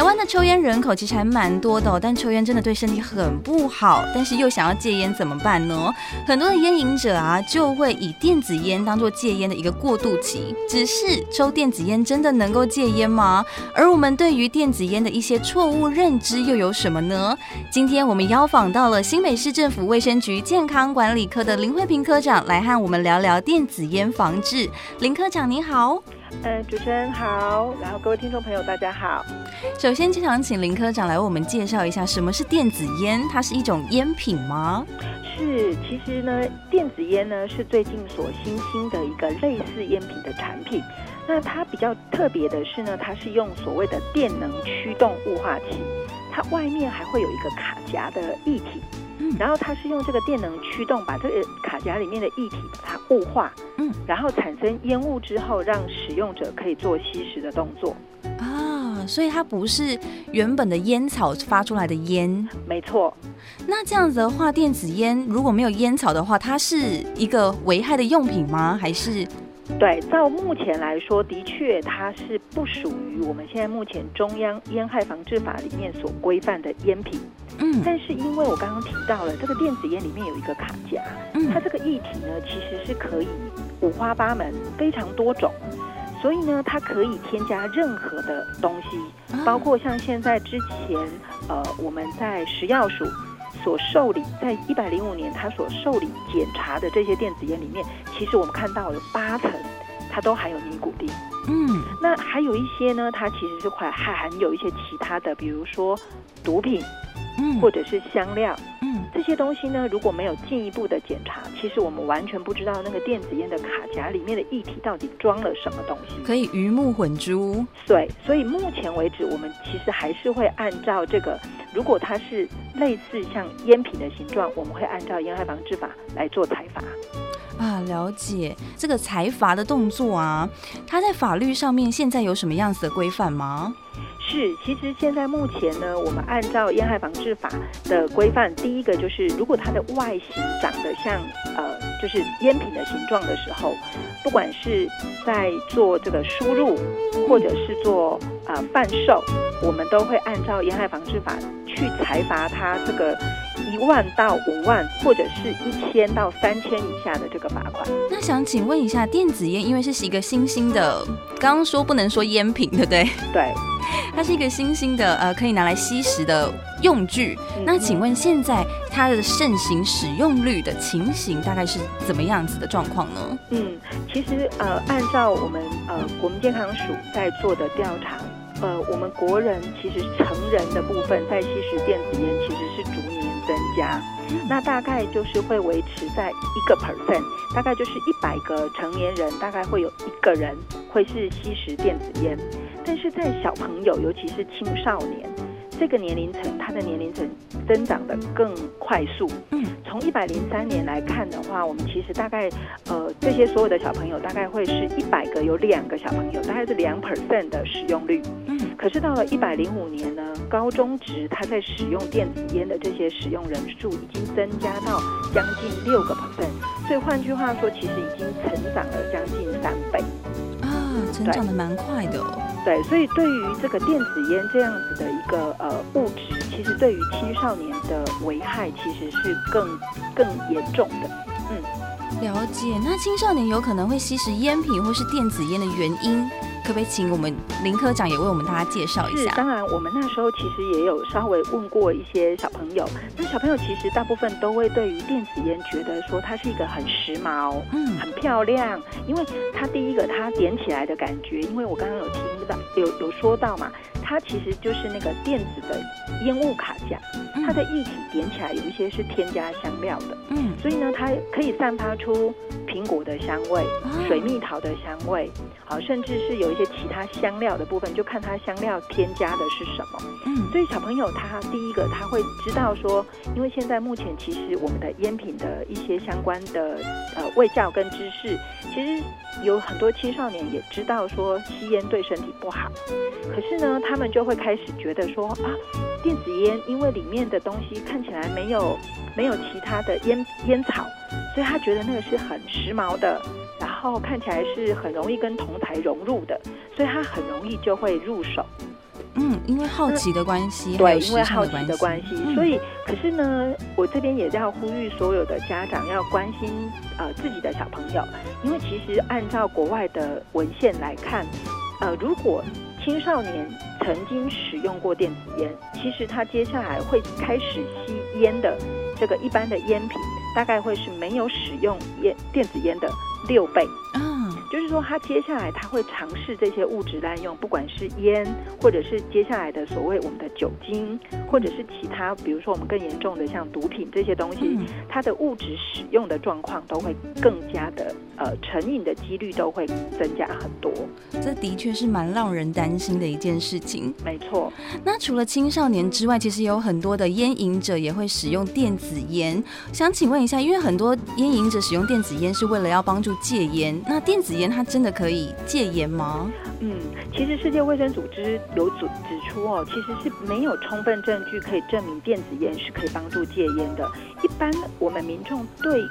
台湾的抽烟人口其实还蛮多的，但抽烟真的对身体很不好。但是又想要戒烟怎么办呢？很多的烟瘾者啊，就会以电子烟当做戒烟的一个过渡期。只是抽电子烟真的能够戒烟吗？而我们对于电子烟的一些错误认知又有什么呢？今天我们邀访到了新北市政府卫生局健康管理科的林慧平科长来和我们聊聊电子烟防治。林科长你好。嗯，主持人好，然后各位听众朋友大家好。首先，就想请林科长来为我们介绍一下什么是电子烟，它是一种烟品吗？是，其实呢，电子烟呢是最近所新兴的一个类似烟品的产品。那它比较特别的是呢，它是用所谓的电能驱动雾化器，它外面还会有一个卡夹的液体。然后它是用这个电能驱动，把这个卡夹里面的液体把它雾化，嗯，然后产生烟雾之后，让使用者可以做吸食的动作。啊，所以它不是原本的烟草发出来的烟。没错。那这样子的话，电子烟如果没有烟草的话，它是一个危害的用品吗？还是？对，照目前来说，的确它是不属于我们现在目前中央烟害防治法里面所规范的烟品。嗯，但是因为我刚刚提到了这个电子烟里面有一个卡夹，嗯，它这个液体呢其实是可以五花八门，非常多种，所以呢它可以添加任何的东西，包括像现在之前呃我们在食药署所受理，在一百零五年他所受理检查的这些电子烟里面，其实我们看到有八成它都含有尼古丁。嗯，那还有一些呢，它其实是还还含有一些其他的，比如说毒品。或者是香料，嗯，这些东西呢，如果没有进一步的检查，其实我们完全不知道那个电子烟的卡夹里面的液体到底装了什么东西，可以鱼目混珠。对，所以目前为止，我们其实还是会按照这个，如果它是类似像烟品的形状，我们会按照《烟害防治法》来做裁罚。啊，了解这个裁罚的动作啊，它在法律上面现在有什么样子的规范吗？是，其实现在目前呢，我们按照烟害防治法的规范，第一个就是，如果它的外形长得像呃，就是烟品的形状的时候，不管是在做这个输入，或者是做啊、呃、贩售，我们都会按照烟害防治法去裁罚它这个一万到五万，或者是一千到三千以下的这个罚款。那想请问一下，电子烟因为是一个新兴的，刚刚说不能说烟品，对不对？对。它是一个新兴的呃，可以拿来吸食的用具。嗯、那请问现在它的盛行使用率的情形大概是怎么样子的状况呢？嗯，其实呃，按照我们呃国民健康署在做的调查，呃，我们国人其实成人的部分在吸食电子烟其实是逐年增加，嗯、那大概就是会维持在一个 percent，大概就是一百个成年人大概会有一个人会是吸食电子烟。但是在小朋友，尤其是青少年这个年龄层，他的年龄层增长的更快速。嗯，从一百零三年来看的话，我们其实大概呃这些所有的小朋友，大概会是一百个有两个小朋友，大概是两 percent 的使用率。嗯，可是到了一百零五年呢，高中值他在使用电子烟的这些使用人数已经增加到将近六个 percent，所以换句话说，其实已经成长了将近三倍。啊，成长的蛮快的哦。对，所以对于这个电子烟这样子的一个呃物质，其实对于青少年的危害其实是更更严重的。嗯，了解。那青少年有可能会吸食烟品或是电子烟的原因，可不可以请我们林科长也为我们大家介绍一下？当然，我们那时候其实也有稍微问过一些小朋友，那小朋友其实大部分都会对于电子烟觉得说它是一个很时髦，嗯，很漂亮，因为它第一个它点起来的感觉，因为我刚刚有听到有有说到嘛，它其实就是那个电子的烟雾卡夹，它的液体点起来有一些是添加香料的，嗯，所以呢，它可以散发出苹果的香味、水蜜桃的香味，好，甚至是有一些其他香料的部分，就看它香料添加的是什么。嗯，所以小朋友他第一个他会知道说，因为现在目前其实我们的烟品的一些相关的呃味教跟知识，其实有很多青少年也知道说吸烟对身体不。好。可是呢，他们就会开始觉得说啊，电子烟因为里面的东西看起来没有没有其他的烟烟草，所以他觉得那个是很时髦的，然后看起来是很容易跟同台融入的，所以他很容易就会入手。嗯，因为好奇的关系，对，因为好奇的关系，嗯、所以可是呢，我这边也要呼吁所有的家长要关心呃自己的小朋友，因为其实按照国外的文献来看，呃，如果青少年曾经使用过电子烟，其实他接下来会开始吸烟的这个一般的烟品，大概会是没有使用烟电子烟的六倍。嗯就是说，他接下来他会尝试这些物质滥用，不管是烟，或者是接下来的所谓我们的酒精，或者是其他，比如说我们更严重的像毒品这些东西，它的物质使用的状况都会更加的，呃，成瘾的几率都会增加很多。这的确是蛮让人担心的一件事情。没错。那除了青少年之外，其实有很多的烟瘾者也会使用电子烟。想请问一下，因为很多烟瘾者使用电子烟是为了要帮助戒烟，那电子烟它真的可以戒烟吗？嗯，其实世界卫生组织有指指出哦，其实是没有充分证据可以证明电子烟是可以帮助戒烟的。一般我们民众对于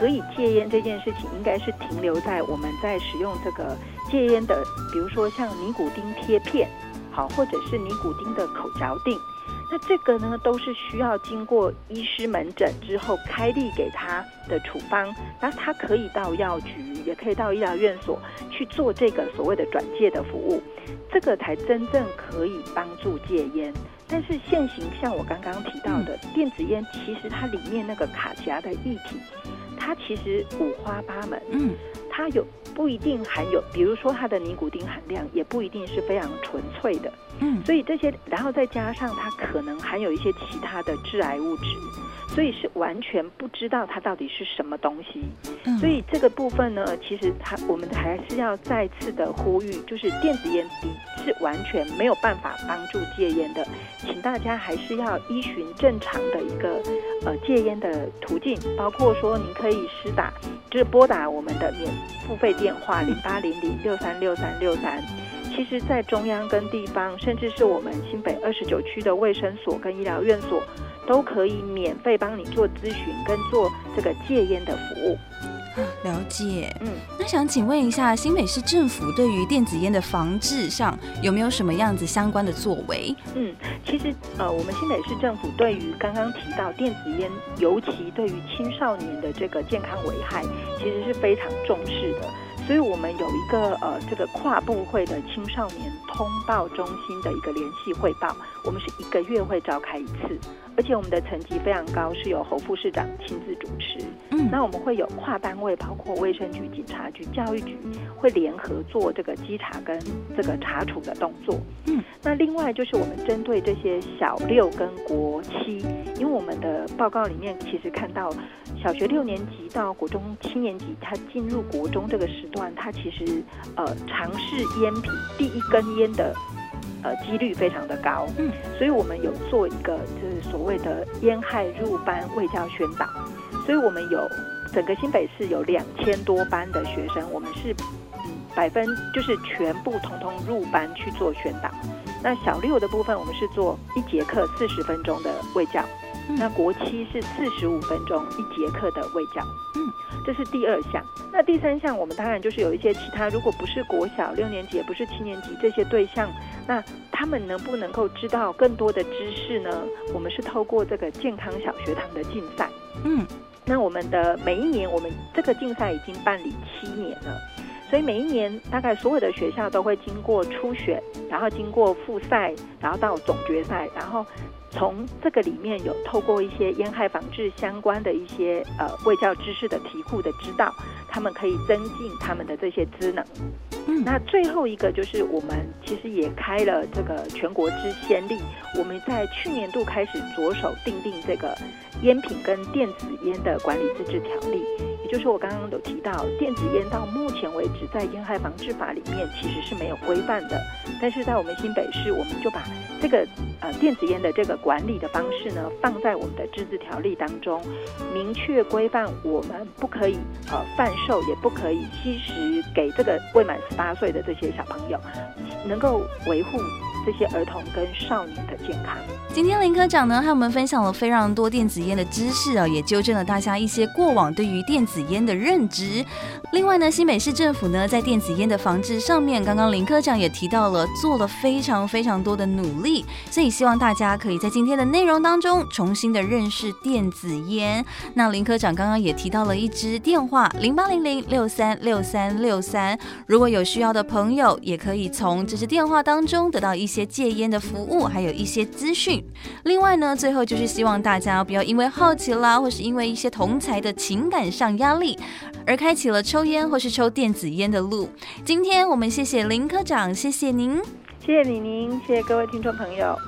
可以戒烟这件事情，应该是停留在我们在使用这个戒烟的，比如说像尼古丁贴片，好，或者是尼古丁的口嚼定。那这个呢，都是需要经过医师门诊之后开立给他的处方，那他可以到药局，也可以到医疗院所去做这个所谓的转介的服务，这个才真正可以帮助戒烟。但是现行像我刚刚提到的电子烟，其实它里面那个卡夹的液体，它其实五花八门，嗯，它有不一定含有，比如说它的尼古丁含量也不一定是非常纯粹的。嗯，所以这些，然后再加上它可能含有一些其他的致癌物质，所以是完全不知道它到底是什么东西。嗯，所以这个部分呢，其实它我们还是要再次的呼吁，就是电子烟的是完全没有办法帮助戒烟的，请大家还是要依循正常的一个呃戒烟的途径，包括说您可以施打，就是拨打我们的免付费电话零八零零六三六三六三。其实，在中央跟地方，甚至是我们新北二十九区的卫生所跟医疗院所，都可以免费帮你做咨询跟做这个戒烟的服务。了解，嗯，那想请问一下，新北市政府对于电子烟的防治上有没有什么样子相关的作为？嗯，其实呃，我们新北市政府对于刚刚提到电子烟，尤其对于青少年的这个健康危害，其实是非常重视的。所以我们有一个呃，这个跨部会的青少年通报中心的一个联系汇报，我们是一个月会召开一次，而且我们的层级非常高，是由侯副市长亲自主持。嗯，那我们会有跨单位，包括卫生局、警察局、教育局，会联合做这个稽查跟这个查处的动作。嗯，那另外就是我们针对这些小六跟国七，因为我们的报告里面其实看到。小学六年级到国中七年级，他进入国中这个时段，他其实呃尝试烟品第一根烟的呃几率非常的高，嗯，所以我们有做一个就是所谓的烟害入班卫教宣导，所以我们有整个新北市有两千多班的学生，我们是嗯百分就是全部通通入班去做宣导，那小六的部分我们是做一节课四十分钟的卫教。那国七是四十五分钟一节课的卫教，嗯，这是第二项。那第三项，我们当然就是有一些其他，如果不是国小六年级，也不是七年级这些对象，那他们能不能够知道更多的知识呢？我们是透过这个健康小学堂的竞赛，嗯，那我们的每一年，我们这个竞赛已经办理七年了，所以每一年大概所有的学校都会经过初选，然后经过复赛，然后到总决赛，然后。从这个里面有透过一些烟害防治相关的一些呃卫教知识的题库的指导，他们可以增进他们的这些职能。嗯，那最后一个就是我们其实也开了这个全国之先例，我们在去年度开始着手订定这个烟品跟电子烟的管理自治条例。也就是我刚刚有提到，电子烟到目前为止在烟害防治法里面其实是没有规范的，但是在我们新北市，我们就把这个。呃电子烟的这个管理的方式呢，放在我们的自治条例当中，明确规范我们不可以呃贩售，也不可以吸食给这个未满十八岁的这些小朋友，能够维护。这些儿童跟少年的健康。今天林科长呢，和我们分享了非常多电子烟的知识啊，也纠正了大家一些过往对于电子烟的认知。另外呢，新北市政府呢，在电子烟的防治上面，刚刚林科长也提到了，做了非常非常多的努力。所以希望大家可以在今天的内容当中，重新的认识电子烟。那林科长刚刚也提到了一支电话零八零零六三六三六三，如果有需要的朋友，也可以从这支电话当中得到一些。一些戒烟的服务，还有一些资讯。另外呢，最后就是希望大家不要因为好奇啦，或是因为一些同才的情感上压力，而开启了抽烟或是抽电子烟的路。今天我们谢谢林科长，谢谢您，谢谢李宁，谢谢各位听众朋友。